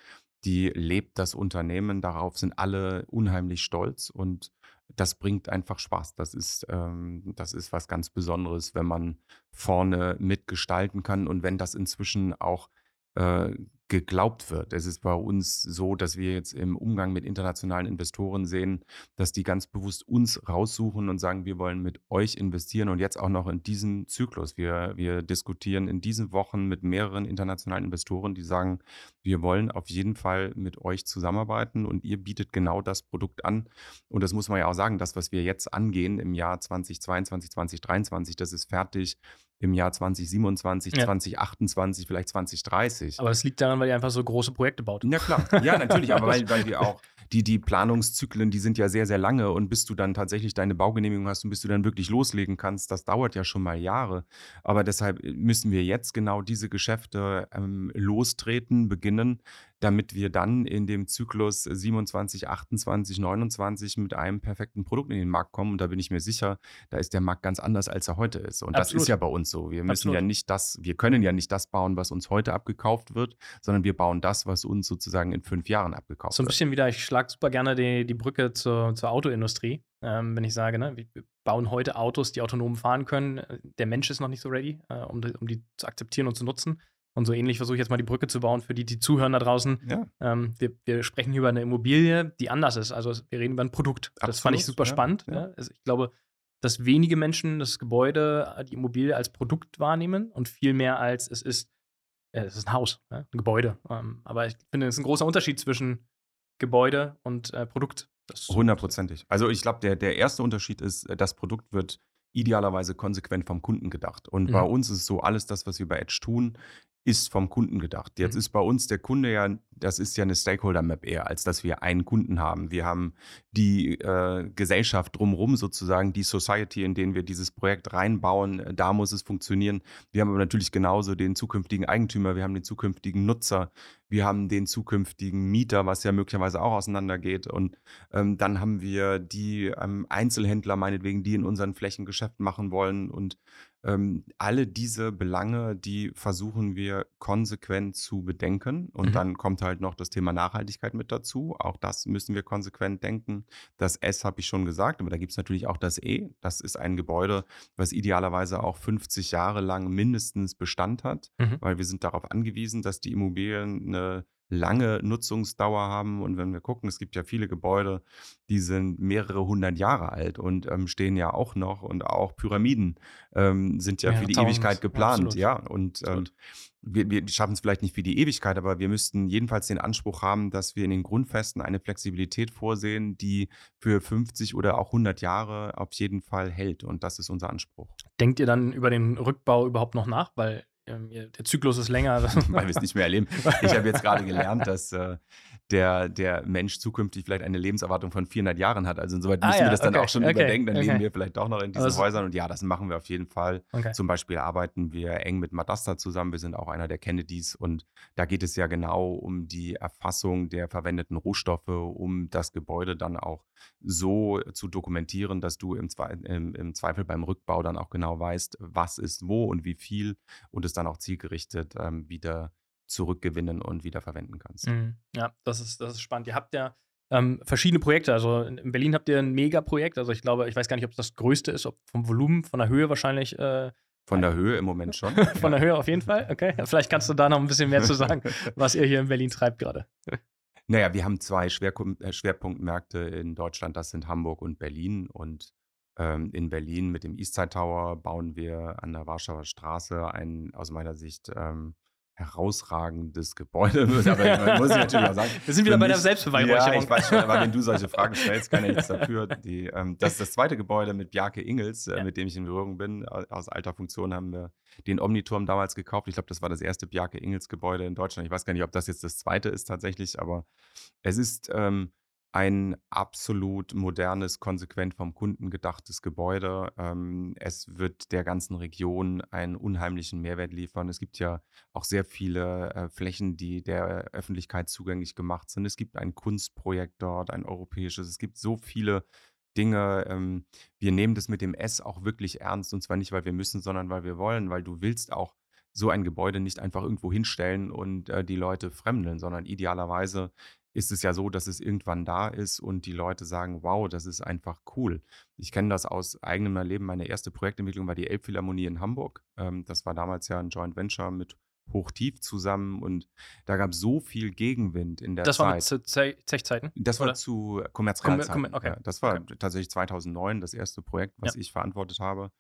die lebt das Unternehmen. Darauf sind alle unheimlich stolz. Und das bringt einfach Spaß. Das ist, ähm, das ist was ganz Besonderes, wenn man vorne mitgestalten kann und wenn das inzwischen auch äh, geglaubt wird. Es ist bei uns so, dass wir jetzt im Umgang mit internationalen Investoren sehen, dass die ganz bewusst uns raussuchen und sagen, wir wollen mit euch investieren und jetzt auch noch in diesem Zyklus. Wir, wir diskutieren in diesen Wochen mit mehreren internationalen Investoren, die sagen, wir wollen auf jeden Fall mit euch zusammenarbeiten und ihr bietet genau das Produkt an. Und das muss man ja auch sagen, das, was wir jetzt angehen im Jahr 2022, 2023, das ist fertig im Jahr 2027, ja. 2028, vielleicht 2030. Aber es liegt daran, weil ihr einfach so große Projekte baut. Ja, klar. Ja, natürlich, aber weil, (laughs) weil wir auch die, die Planungszyklen, die sind ja sehr, sehr lange und bis du dann tatsächlich deine Baugenehmigung hast und bis du dann wirklich loslegen kannst, das dauert ja schon mal Jahre. Aber deshalb müssen wir jetzt genau diese Geschäfte ähm, lostreten, beginnen, damit wir dann in dem Zyklus 27, 28, 29 mit einem perfekten Produkt in den Markt kommen. Und da bin ich mir sicher, da ist der Markt ganz anders, als er heute ist. Und Absolut. das ist ja bei uns so. Wir müssen Absolut. ja nicht das, wir können ja nicht das bauen, was uns heute abgekauft wird, sondern wir bauen das, was uns sozusagen in fünf Jahren abgekauft wird. So ein bisschen wieder, ich schlage super gerne die, die Brücke zur, zur Autoindustrie. Ähm, wenn ich sage, ne, wir bauen heute Autos, die autonom fahren können. Der Mensch ist noch nicht so ready, äh, um, um die zu akzeptieren und zu nutzen. Und so ähnlich versuche ich jetzt mal die Brücke zu bauen für die, die zuhören da draußen. Ja. Ähm, wir, wir, sprechen hier über eine Immobilie, die anders ist. Also wir reden über ein Produkt. Absolut, das fand ich super ja, spannend. Ja. Also ich glaube, dass wenige Menschen das Gebäude, die Immobilie als Produkt wahrnehmen und viel mehr als es ist, äh, es ist ein Haus, ein Gebäude. Ähm, aber ich finde, es ist ein großer Unterschied zwischen Gebäude und äh, Produkt. Hundertprozentig. Also ich glaube, der, der erste Unterschied ist, äh, das Produkt wird idealerweise konsequent vom Kunden gedacht. Und mhm. bei uns ist so, alles das, was wir bei Edge tun, ist vom Kunden gedacht. Jetzt mhm. ist bei uns der Kunde ja, das ist ja eine Stakeholder-Map eher, als dass wir einen Kunden haben. Wir haben die äh, Gesellschaft drumherum sozusagen, die Society, in denen wir dieses Projekt reinbauen. Da muss es funktionieren. Wir haben aber natürlich genauso den zukünftigen Eigentümer, wir haben den zukünftigen Nutzer, wir haben den zukünftigen Mieter, was ja möglicherweise auch auseinandergeht. Und ähm, dann haben wir die ähm, Einzelhändler meinetwegen, die in unseren Flächen Geschäft machen wollen und ähm, alle diese Belange, die versuchen wir konsequent zu bedenken. Und mhm. dann kommt halt noch das Thema Nachhaltigkeit mit dazu. Auch das müssen wir konsequent denken. Das S habe ich schon gesagt, aber da gibt es natürlich auch das E. Das ist ein Gebäude, was idealerweise auch 50 Jahre lang mindestens Bestand hat, mhm. weil wir sind darauf angewiesen, dass die Immobilien eine lange Nutzungsdauer haben. Und wenn wir gucken, es gibt ja viele Gebäude, die sind mehrere hundert Jahre alt und ähm, stehen ja auch noch. Und auch Pyramiden ähm, sind ja, ja, für die Ewigkeit geplant. Ja, ja. und ähm, wir, wir schaffen es vielleicht nicht für die Ewigkeit, aber wir müssten jedenfalls den Anspruch haben, dass wir in den Grundfesten eine Flexibilität vorsehen, die für 50 oder auch 100 Jahre auf jeden Fall hält. Und das ist unser Anspruch. Denkt ihr dann über den Rückbau überhaupt noch nach? Weil der Zyklus ist länger. (laughs) Weil wir es nicht mehr erleben. Ich habe jetzt gerade gelernt, dass äh, der, der Mensch zukünftig vielleicht eine Lebenserwartung von 400 Jahren hat. Also insoweit ah müssen ja, wir das dann okay, auch schon okay, überdenken. Dann okay. leben wir vielleicht auch noch in diesen also, Häusern. Und ja, das machen wir auf jeden Fall. Zum Beispiel arbeiten wir eng mit Madasta zusammen. Wir sind auch einer der Kennedys. Und da geht es ja genau um die Erfassung der verwendeten Rohstoffe, um das Gebäude dann auch so zu dokumentieren, dass du im, Zwe im, im Zweifel beim Rückbau dann auch genau weißt, was ist wo und wie viel und es dann auch zielgerichtet ähm, wieder zurückgewinnen und wieder verwenden kannst. Mhm. Ja, das ist, das ist spannend. Ihr habt ja ähm, verschiedene Projekte. Also in Berlin habt ihr ein Megaprojekt. Also ich glaube, ich weiß gar nicht, ob es das größte ist, ob vom Volumen, von der Höhe wahrscheinlich. Äh, von der Höhe im Moment (laughs) schon. von der Höhe auf jeden Fall. Okay. Vielleicht kannst du da noch ein bisschen mehr zu sagen, (laughs) was ihr hier in Berlin treibt gerade. Naja, wir haben zwei äh, Schwerpunktmärkte in Deutschland. Das sind Hamburg und Berlin. Und in Berlin mit dem Eastside Tower bauen wir an der Warschauer Straße ein aus meiner Sicht ähm, herausragendes Gebäude. (laughs) Aber muss ich natürlich auch sagen. (laughs) Wir sind wieder bei der Selbstbeweihräucherung. Ja, ich weiß schon, aber wenn du solche (laughs) Fragen stellst, kann ich nichts dafür. Die, ähm, das ist das zweite Gebäude mit Bjarke Ingels, äh, ja. mit dem ich in Berührung bin. Aus alter Funktion haben wir den Omniturm damals gekauft. Ich glaube, das war das erste Bjarke Ingels Gebäude in Deutschland. Ich weiß gar nicht, ob das jetzt das zweite ist tatsächlich, aber es ist ähm, ein absolut modernes, konsequent vom Kunden gedachtes Gebäude. Ähm, es wird der ganzen Region einen unheimlichen Mehrwert liefern. Es gibt ja auch sehr viele äh, Flächen, die der Öffentlichkeit zugänglich gemacht sind. Es gibt ein Kunstprojekt dort, ein europäisches. Es gibt so viele Dinge. Ähm, wir nehmen das mit dem S auch wirklich ernst. Und zwar nicht, weil wir müssen, sondern weil wir wollen, weil du willst auch so ein Gebäude nicht einfach irgendwo hinstellen und äh, die Leute fremdeln, sondern idealerweise ist es ja so, dass es irgendwann da ist und die Leute sagen, wow, das ist einfach cool. Ich kenne das aus eigenem Erleben. Meine erste Projektentwicklung war die Elbphilharmonie in Hamburg. Ähm, das war damals ja ein Joint Venture mit Hochtief zusammen und da gab es so viel Gegenwind in der das Zeit. Das war zu Ze Zechzeiten? Das war oder? zu Kommerzrealzeiten. Kommer- okay. Ja, das war Okay. tatsächlich 2009 das erste Projekt, was Ja. ich verantwortet habe.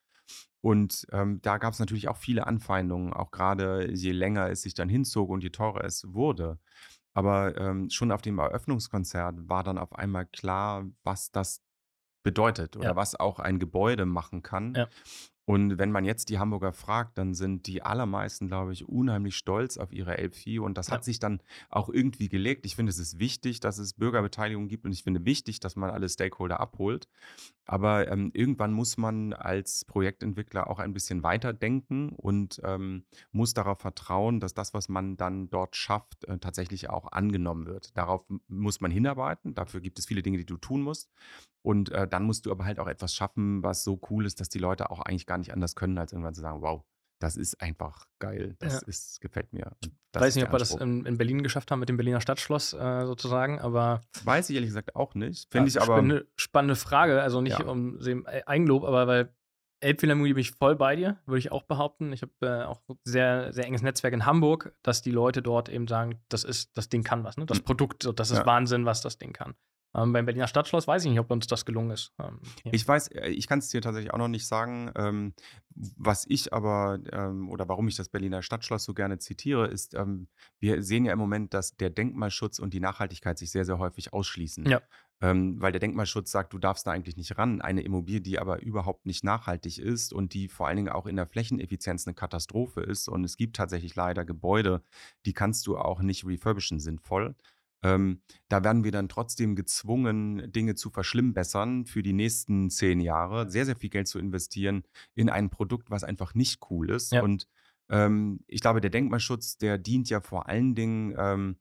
Und ähm, da gab es natürlich auch viele Anfeindungen, auch gerade je länger es sich dann hinzog und je teurer es wurde. Aber ähm, schon auf dem Eröffnungskonzert war dann auf einmal klar, was das bedeutet oder Ja. was auch ein Gebäude machen kann. Ja. Und wenn man jetzt die Hamburger fragt, dann sind die allermeisten, glaube ich, unheimlich stolz auf ihre Elbphie. Und das Ja. hat sich dann auch irgendwie gelegt. Ich finde, es ist wichtig, dass es Bürgerbeteiligung gibt und ich finde wichtig, dass man alle Stakeholder abholt. Aber ähm, irgendwann muss man als Projektentwickler auch ein bisschen weiterdenken und ähm, muss darauf vertrauen, dass das, was man dann dort schafft, äh, tatsächlich auch angenommen wird. Darauf muss man hinarbeiten. Dafür gibt es viele Dinge, die du tun musst. Und äh, dann musst du aber halt auch etwas schaffen, was so cool ist, dass die Leute auch eigentlich gar nicht anders können, als irgendwann zu sagen, wow, das ist einfach geil. Das Ja. ist, gefällt mir. Ich weiß nicht, ob wir das in, in Berlin geschafft haben mit dem Berliner Stadtschloss äh, sozusagen, aber Weiß ich ehrlich gesagt auch nicht. Finde ich Ja, aber. Spannende, spannende Frage, also nicht Ja. um dem Eigenlob, aber weil Elbphilharmonie bin ich voll bei dir, würde ich auch behaupten. Ich habe äh, auch sehr, sehr enges Netzwerk in Hamburg, dass die Leute dort eben sagen, das ist, das Ding kann was, ne? Das Mhm. Produkt, das ist. Wahnsinn, was das Ding kann. Ähm, beim Berliner Stadtschloss weiß ich nicht, ob uns das gelungen ist. Ähm. Ich weiß, äh, ich kann es dir tatsächlich auch noch nicht sagen. Ähm, was ich aber ähm, oder warum ich das Berliner Stadtschloss so gerne zitiere, ist, ähm, wir sehen ja im Moment, dass der Denkmalschutz und die Nachhaltigkeit sich sehr, sehr häufig ausschließen. Ja. Ähm, weil der Denkmalschutz sagt, du darfst da eigentlich nicht ran. Eine Immobilie, die aber überhaupt nicht nachhaltig ist und die vor allen Dingen auch in der Flächeneffizienz eine Katastrophe ist. Und es gibt tatsächlich leider Gebäude, die kannst du auch nicht refurbischen sinnvoll. Ähm, da werden wir dann trotzdem gezwungen, Dinge zu verschlimmbessern für die nächsten zehn Jahre, sehr, sehr viel Geld zu investieren in ein Produkt, was einfach nicht cool ist. Ja. Und ähm, ich glaube, der Denkmalschutz, der dient ja vor allen Dingen ähm,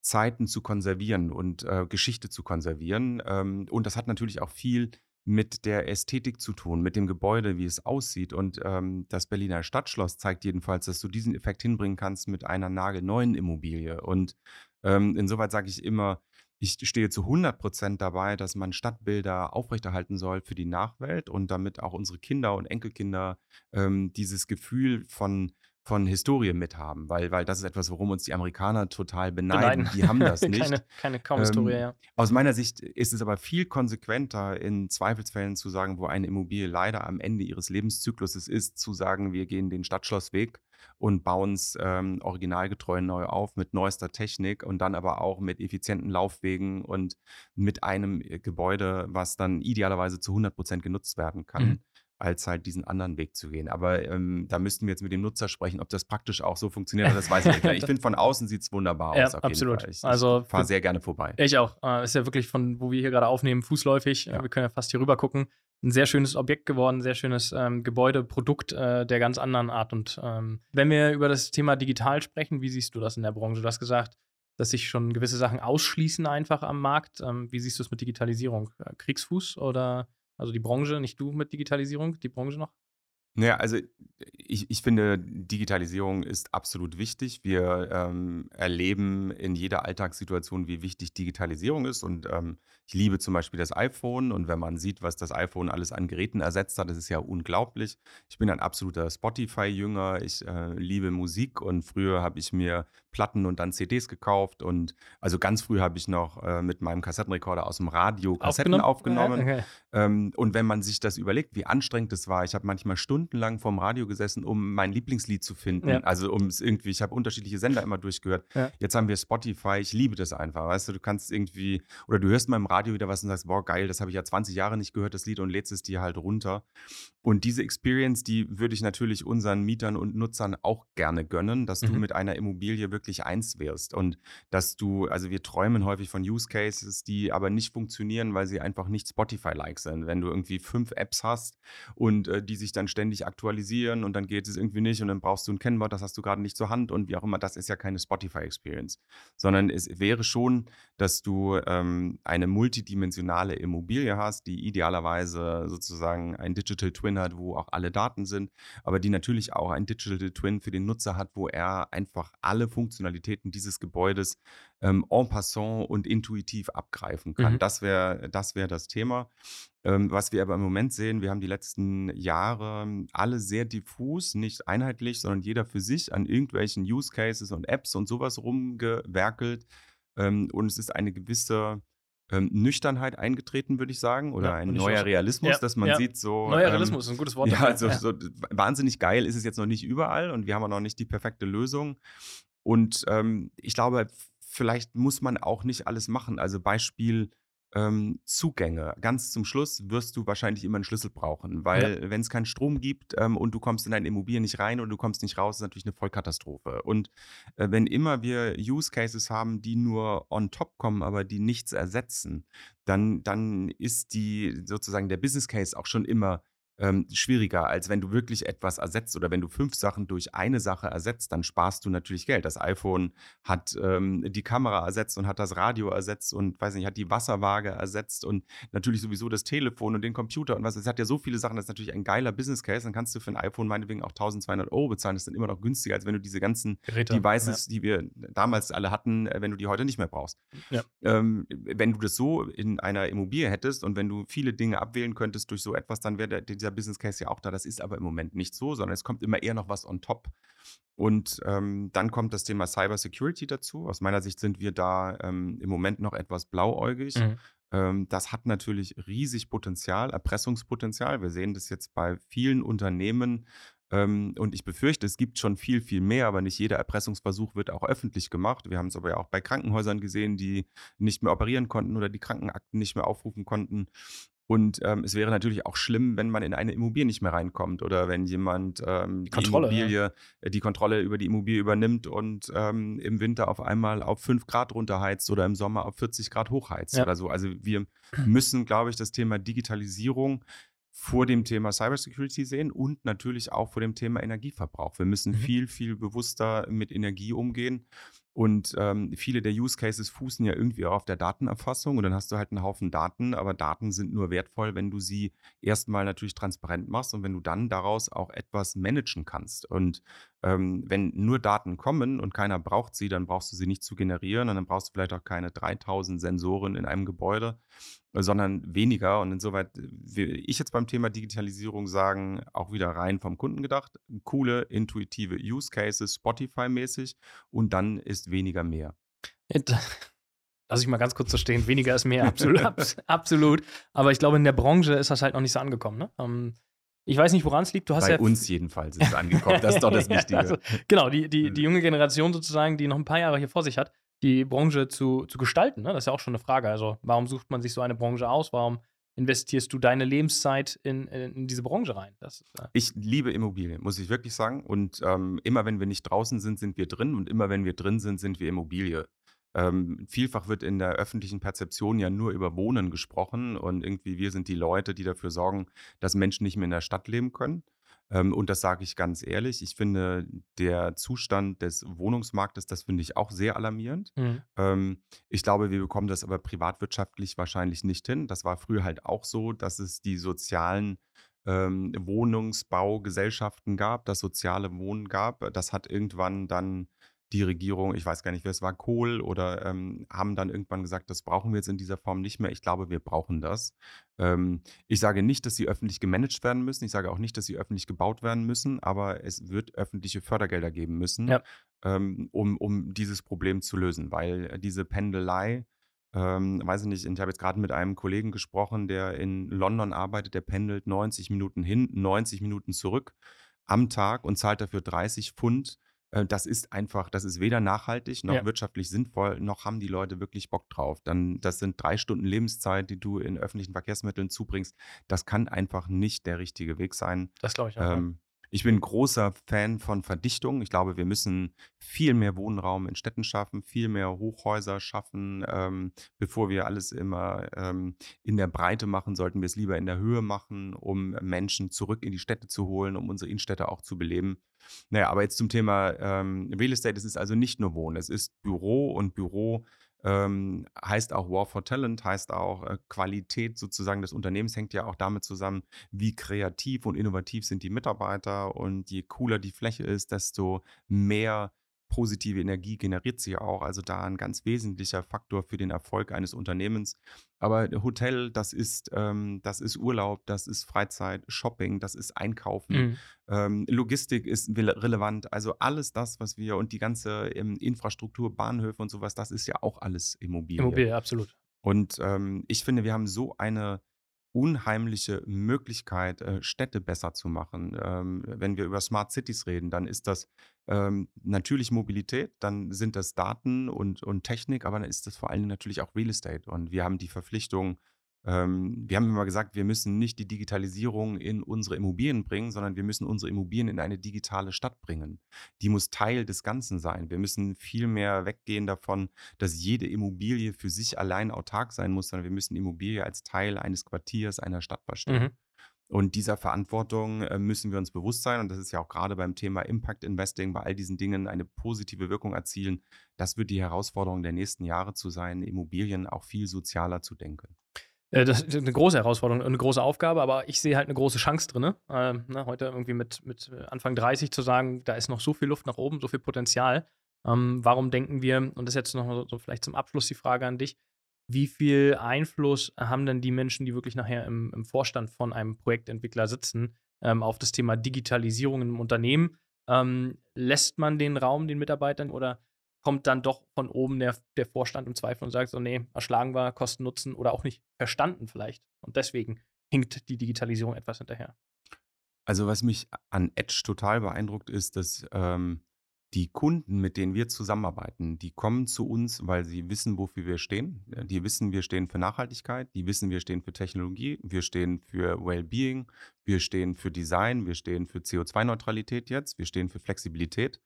Zeiten zu konservieren und äh, Geschichte zu konservieren. Ähm, und das hat natürlich auch viel mit der Ästhetik zu tun, mit dem Gebäude, wie es aussieht. Und ähm, das Berliner Stadtschloss zeigt jedenfalls, dass du diesen Effekt hinbringen kannst mit einer nagelneuen Immobilie. Und ähm, insoweit sage ich immer, ich stehe zu 100 Prozent dabei, dass man Stadtbilder aufrechterhalten soll für die Nachwelt und damit auch unsere Kinder und Enkelkinder ähm, dieses Gefühl von, von Historie mithaben, weil, weil das ist etwas, worum uns die Amerikaner total beneiden. Beneiden. Die haben das (laughs) nicht. keine, keine kaum Ähm, Historie, ja. Aus meiner Sicht ist es aber viel konsequenter, in Zweifelsfällen zu sagen, wo eine Immobilie leider am Ende ihres Lebenszykluses ist, zu sagen, wir gehen den Stadtschlossweg und bauen es ähm, originalgetreu neu auf mit neuester Technik und dann aber auch mit effizienten Laufwegen und mit einem äh, Gebäude, was dann idealerweise zu 100 Prozent genutzt werden kann. Mhm. Als halt diesen anderen Weg zu gehen. Aber ähm, da müssten wir jetzt mit dem Nutzer sprechen, ob das praktisch auch so funktioniert, das weiß ich nicht. Ich finde, von außen sieht es wunderbar Ja, aus. Absolut. Fall. Ich, Also ich fahre sehr gerne vorbei. Ich auch. Äh, ist ja wirklich von, wo wir hier gerade aufnehmen, fußläufig. Ja. Wir können ja fast hier rüber gucken. Ein sehr schönes Objekt geworden, sehr schönes ähm, Gebäude, Produkt äh, der ganz anderen Art. Und ähm, wenn wir über das Thema digital sprechen, wie siehst du das in der Branche? Du hast gesagt, dass sich schon gewisse Sachen ausschließen einfach am Markt. Ähm, wie siehst du es mit Digitalisierung? Äh, Kriegsfuß oder also die Branche, nicht du mit Digitalisierung, die Branche noch? Naja, also ich, ich finde, Digitalisierung ist absolut wichtig. Wir ähm, erleben in jeder Alltagssituation, wie wichtig Digitalisierung ist. Und ähm, ich liebe zum Beispiel das iPhone. Und wenn man sieht, was das iPhone alles an Geräten ersetzt hat, das ist ja unglaublich. Ich bin ein absoluter Spotify-Jünger. Ich äh, liebe Musik. Und früher habe ich mir Platten und dann CDs gekauft. Und also ganz früh habe ich noch äh, mit meinem Kassettenrekorder aus dem Radio Kassetten aufgenommen. Ja, okay. Ähm, und wenn man sich das überlegt, wie anstrengend es war, ich habe manchmal stundenlang vorm Radio gesessen, um mein Lieblingslied zu finden. Ja. Also um es irgendwie, ich habe unterschiedliche Sender immer durchgehört. Ja. Jetzt haben wir Spotify, ich liebe das einfach. Weißt du, du kannst irgendwie, oder du hörst mal im Radio wieder was und sagst, boah, geil, das habe ich ja 20 Jahre nicht gehört, das Lied, und lädst es dir halt runter. Und diese Experience, die würde ich natürlich unseren Mietern und Nutzern auch gerne gönnen, dass du Mhm. mit einer Immobilie wirklich eins wirst. Und dass du, also wir träumen häufig von Use Cases, die aber nicht funktionieren, weil sie einfach nicht Spotify-like sind. Wenn du irgendwie fünf Apps hast und äh, die sich dann ständig aktualisieren und dann geht es irgendwie nicht und dann brauchst du ein Kennwort, das hast du gerade nicht zur Hand und wie auch immer, das ist ja keine Spotify-Experience. Sondern es wäre schon, dass du ähm, eine multidimensionale Immobilie hast, die idealerweise sozusagen ein Digital Twin hat, wo auch alle Daten sind, aber die natürlich auch ein Digital Twin für den Nutzer hat, wo er einfach alle Funktionalitäten dieses Gebäudes ähm, en passant und intuitiv abgreifen kann. Mhm. Das wäre das, wär das Thema. Ähm, was wir aber im Moment sehen, wir haben die letzten Jahre alle sehr diffus, nicht einheitlich, sondern jeder für sich an irgendwelchen Use Cases und Apps und sowas rumgewerkelt. Ähm, und es ist eine gewisse ähm, Nüchternheit eingetreten, würde ich sagen, oder Ja, ein neuer Realismus, Ja, dass man ja. sieht, so. Neuer ähm, Realismus ist ein gutes Wort. ja, also so wahnsinnig geil ist es jetzt noch nicht überall und wir haben auch noch nicht die perfekte Lösung. Und ähm, ich glaube, vielleicht muss man auch nicht alles machen. Also Beispiel ähm, Zugänge. Ganz zum Schluss wirst du wahrscheinlich immer einen Schlüssel brauchen, weil wenn es keinen Strom gibt ähm, und du kommst in deine Immobilie nicht rein und du kommst nicht raus, ist natürlich eine Vollkatastrophe. Und äh, wenn immer wir Use Cases haben, die nur on top kommen, aber die nichts ersetzen, dann, dann ist die sozusagen der Business Case auch schon immer ähm, schwieriger, als wenn du wirklich etwas ersetzt oder wenn du fünf Sachen durch eine Sache ersetzt, dann sparst du natürlich Geld. Das iPhone hat ähm, die Kamera ersetzt und hat das Radio ersetzt und weiß nicht, hat die Wasserwaage ersetzt und natürlich sowieso das Telefon und den Computer und was. Es hat ja so viele Sachen, das ist natürlich ein geiler Business Case. Dann kannst du für ein iPhone meinetwegen auch 1200 Euro bezahlen. Das ist dann immer noch günstiger, als wenn du diese ganzen Geräte. Devices, die wir damals alle hatten, äh, wenn du die heute nicht mehr brauchst. Ja. Ähm, wenn du das so in einer Immobilie hättest und wenn du viele Dinge abwählen könntest durch so etwas, dann wäre der- dieser Business Case ja auch da. Das ist aber im Moment nicht so, sondern es kommt immer eher noch was on top. Und ähm, dann kommt das Thema Cyber Security dazu. Aus meiner Sicht sind wir da ähm, im Moment noch etwas blauäugig. Mhm. Ähm, das hat natürlich riesig Potenzial, Erpressungspotenzial. Wir sehen das jetzt bei vielen Unternehmen. Ähm, und ich befürchte, es gibt schon viel, viel mehr, aber nicht jeder Erpressungsversuch wird auch öffentlich gemacht. Wir haben es aber ja auch bei Krankenhäusern gesehen, die nicht mehr operieren konnten oder die Krankenakten nicht mehr aufrufen konnten. Und ähm, es wäre natürlich auch schlimm, wenn man in eine Immobilie nicht mehr reinkommt oder wenn jemand ähm, die, Kontrolle, ja. Immobilie, äh, die Kontrolle über die Immobilie übernimmt und ähm, im Winter auf einmal auf 5 Grad runterheizt oder im Sommer auf 40 Grad hochheizt Ja. oder so. Also wir müssen, glaube ich, das Thema Digitalisierung vor dem Thema Cybersecurity sehen und natürlich auch vor dem Thema Energieverbrauch. Wir müssen Mhm. viel, viel bewusster mit Energie umgehen. Und ähm, viele der Use Cases fußen ja irgendwie auch auf der Datenerfassung und dann hast du halt einen Haufen Daten, aber Daten sind nur wertvoll, wenn du sie erstmal natürlich transparent machst und wenn du dann daraus auch etwas managen kannst. Und ähm, wenn nur Daten kommen und keiner braucht sie, dann brauchst du sie nicht zu generieren und dann brauchst du vielleicht auch keine 3000 Sensoren in einem Gebäude, äh, sondern weniger. Und insoweit will ich jetzt beim Thema Digitalisierung sagen, auch wieder rein vom Kunden gedacht, coole, intuitive Use Cases, Spotify-mäßig und dann ist weniger mehr. (laughs) Lass ich mal ganz kurz so stehen. Weniger ist mehr, (laughs) absolut, abs absolut. Aber ich glaube, in der Branche ist das halt noch nicht so angekommen. Ne? Ähm, ich weiß nicht, woran es liegt. Du hast Bei ja uns jedenfalls ist es (laughs) angekommen. Das ist doch das (laughs) Wichtige. also, genau, die, die, die Mhm. junge Generation sozusagen, die noch ein paar Jahre hier vor sich hat, die Branche zu, zu gestalten. Ne? Das ist ja auch schon eine Frage. Also, warum sucht man sich so eine Branche aus? Warum investierst du deine Lebenszeit in, in, diese Branche rein? Das äh, Ich liebe Immobilien, muss ich wirklich sagen. Und ähm, immer wenn wir nicht draußen sind, sind wir drin. Und immer wenn wir drin sind, sind wir Immobilie. Ähm, vielfach wird in der öffentlichen Perzeption ja nur über Wohnen gesprochen. Und irgendwie wir sind die Leute, die dafür sorgen, dass Menschen nicht mehr in der Stadt leben können. Ähm, und das sage ich ganz ehrlich. Ich finde, der Zustand des Wohnungsmarktes, das finde ich auch sehr alarmierend. mhm. Ähm, ich glaube, wir bekommen das aber privatwirtschaftlich wahrscheinlich nicht hin. Das war früher halt auch so, dass es die sozialen ähm, Wohnungsbaugesellschaften gab, das soziale Wohnen gab. Das hat irgendwann dann die Regierung, ich weiß gar nicht, wer es war, Kohl oder ähm, haben dann irgendwann gesagt, das brauchen wir jetzt in dieser Form nicht mehr. Ich glaube, wir brauchen das. Ähm, ich sage nicht, dass sie öffentlich gemanagt werden müssen. Ich sage auch nicht, dass sie öffentlich gebaut werden müssen, aber es wird öffentliche Fördergelder geben müssen, Ja. ähm, um, um dieses Problem zu lösen, weil diese Pendelei, ähm, weiß ich nicht, ich habe jetzt gerade mit einem Kollegen gesprochen, der in London arbeitet, der pendelt 90 Minuten hin, 90 Minuten zurück am Tag und zahlt dafür 30 Pfund. Äh, Das ist einfach, das ist weder nachhaltig noch Ja. wirtschaftlich sinnvoll, noch haben die Leute wirklich Bock drauf. Dann, das sind drei Stunden Lebenszeit, die du in öffentlichen Verkehrsmitteln zubringst. Das kann einfach nicht der richtige Weg sein. Das glaube ich auch. Ähm, ich bin großer Fan von Verdichtung. Ich glaube, wir müssen viel mehr Wohnraum in Städten schaffen, viel mehr Hochhäuser schaffen. Ähm, bevor wir alles immer ähm, in der Breite machen, sollten wir es lieber in der Höhe machen, um Menschen zurück in die Städte zu holen, um unsere Innenstädte auch zu beleben. Naja, aber jetzt zum Thema ähm, Real Estate. Es ist also nicht nur Wohnen, es ist Büro und Büro ähm, heißt auch War for Talent, heißt auch äh, Qualität sozusagen des Unternehmens, hängt ja auch damit zusammen, wie kreativ und innovativ sind die Mitarbeiter und je cooler die Fläche ist, desto mehr positive Energie generiert sie auch. Also da ein ganz wesentlicher Faktor für den Erfolg eines Unternehmens. Aber Hotel, das ist, ähm, das ist Urlaub, das ist Freizeit, Shopping, das ist Einkaufen, mhm. ähm, Logistik ist relevant. Also alles das, was wir und die ganze ähm, Infrastruktur, Bahnhöfe und sowas, das ist ja auch alles Immobilie. Immobilie, absolut. Und ähm, ich finde, wir haben so eine unheimliche Möglichkeit, äh, Städte besser zu machen. Ähm, wenn wir über Smart Cities reden, dann ist das ähm, natürlich Mobilität, dann sind das Daten und, und Technik, aber dann ist das vor Dingen natürlich auch Real Estate. Und wir haben die Verpflichtung, ähm, wir haben immer gesagt, wir müssen nicht die Digitalisierung in unsere Immobilien bringen, sondern wir müssen unsere Immobilien in eine digitale Stadt bringen. Die muss Teil des Ganzen sein. Wir müssen viel mehr weggehen davon, dass jede Immobilie für sich allein autark sein muss, sondern wir müssen Immobilie als Teil eines Quartiers, einer Stadt verstehen. Mhm. Und dieser Verantwortung äh, müssen wir uns bewusst sein. Und das ist ja auch gerade beim Thema Impact Investing, bei all diesen Dingen eine positive Wirkung erzielen. Das wird die Herausforderung der nächsten Jahre zu sein, Immobilien auch viel sozialer zu denken. Äh, das ist eine große Herausforderung, eine große Aufgabe, aber ich sehe halt eine große Chance drin. Äh, ne, heute irgendwie mit, mit Anfang 30 zu sagen, da ist noch so viel Luft nach oben, so viel Potenzial. Ähm, warum denken wir, und das ist jetzt noch so vielleicht zum Abschluss die Frage an dich, wie viel Einfluss haben denn die Menschen, die wirklich nachher im, im Vorstand von einem Projektentwickler sitzen, ähm, auf das Thema Digitalisierung im Unternehmen? Ähm, lässt man den Raum den Mitarbeitern oder kommt dann doch von oben der, der Vorstand im Zweifel und sagt so, nee, erschlagen wir, Kosten Nutzen oder auch nicht verstanden vielleicht. Und deswegen hinkt die Digitalisierung etwas hinterher. Also was mich an Edge total beeindruckt, ist, dass ähm, die Kunden, mit denen wir zusammenarbeiten, die kommen zu uns, weil sie wissen, wofür wir stehen. Die wissen, wir stehen für Nachhaltigkeit, die wissen, wir stehen für Technologie, wir stehen für Wellbeing, wir stehen für Design, wir stehen für CO2-Neutralität jetzt, wir stehen für Flexibilität.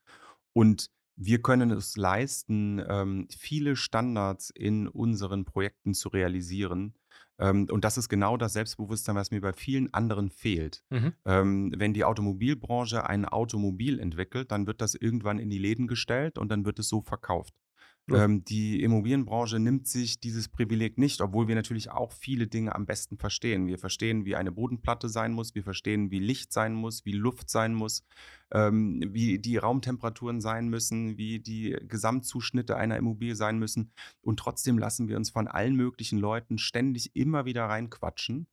Und wir können es leisten, ähm, viele Standards in unseren Projekten zu realisieren. Ähm, und das ist genau das Selbstbewusstsein, was mir bei vielen anderen fehlt. Mhm. Ähm, wenn die Automobilbranche ein Automobil entwickelt, dann wird das irgendwann in die Läden gestellt und dann wird es so verkauft. Ähm, die Immobilienbranche nimmt sich dieses Privileg nicht, obwohl wir natürlich auch viele Dinge am besten verstehen. Wir verstehen, wie eine Bodenplatte sein muss, wir verstehen, wie Licht sein muss, wie Luft sein muss, ähm, wie die Raumtemperaturen sein müssen, wie die Gesamtzuschnitte einer Immobilie sein müssen. Und trotzdem lassen wir uns von allen möglichen Leuten ständig immer wieder reinquatschen.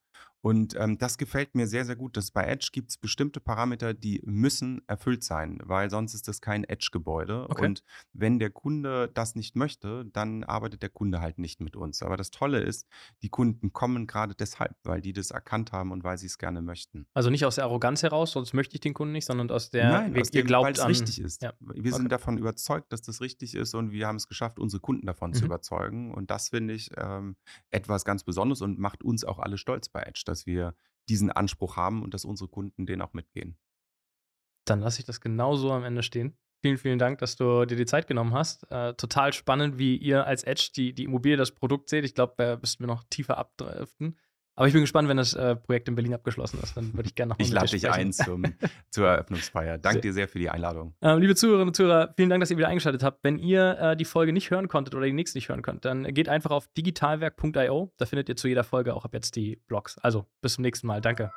Und ähm, das gefällt mir sehr, sehr gut. Dass bei Edge gibt es bestimmte Parameter, die müssen erfüllt sein, weil sonst ist das kein Edge-Gebäude. Okay. Und wenn der Kunde das nicht möchte, dann arbeitet der Kunde halt nicht mit uns. Aber das Tolle ist, die Kunden kommen gerade deshalb, weil die das erkannt haben und weil sie es gerne möchten. Also nicht aus der Arroganz heraus, sonst möchte ich den Kunden nicht, sondern aus der, Nein, aus dem, glaubt weil es richtig ist. Ja. Wir sind davon überzeugt, dass das richtig ist und wir haben es geschafft, unsere Kunden davon mhm. zu überzeugen. Und das finde ich ähm, etwas ganz Besonderes und macht uns auch alle stolz bei Edge, dass wir diesen Anspruch haben und dass unsere Kunden den auch mitgehen. Dann lasse ich das genauso am Ende stehen. Vielen, vielen Dank, dass du dir die Zeit genommen hast. Äh, total spannend, wie ihr als Edge die, die Immobilie, das Produkt seht. Ich glaube, da müssten wir noch tiefer abdriften. Aber ich bin gespannt, wenn das äh, Projekt in Berlin abgeschlossen ist. Dann würde ich gerne noch mal Ich lade dich ein zum, (laughs) zur Eröffnungsfeier. Danke dir sehr für die Einladung. Ähm, liebe Zuhörerinnen und Zuhörer, vielen Dank, dass ihr wieder eingeschaltet habt. Wenn ihr äh, die Folge nicht hören konntet oder die nächste nicht hören könnt, dann geht einfach auf digitalwerk.io. Da findet ihr zu jeder Folge auch ab jetzt die Blogs. Also bis zum nächsten Mal. Danke.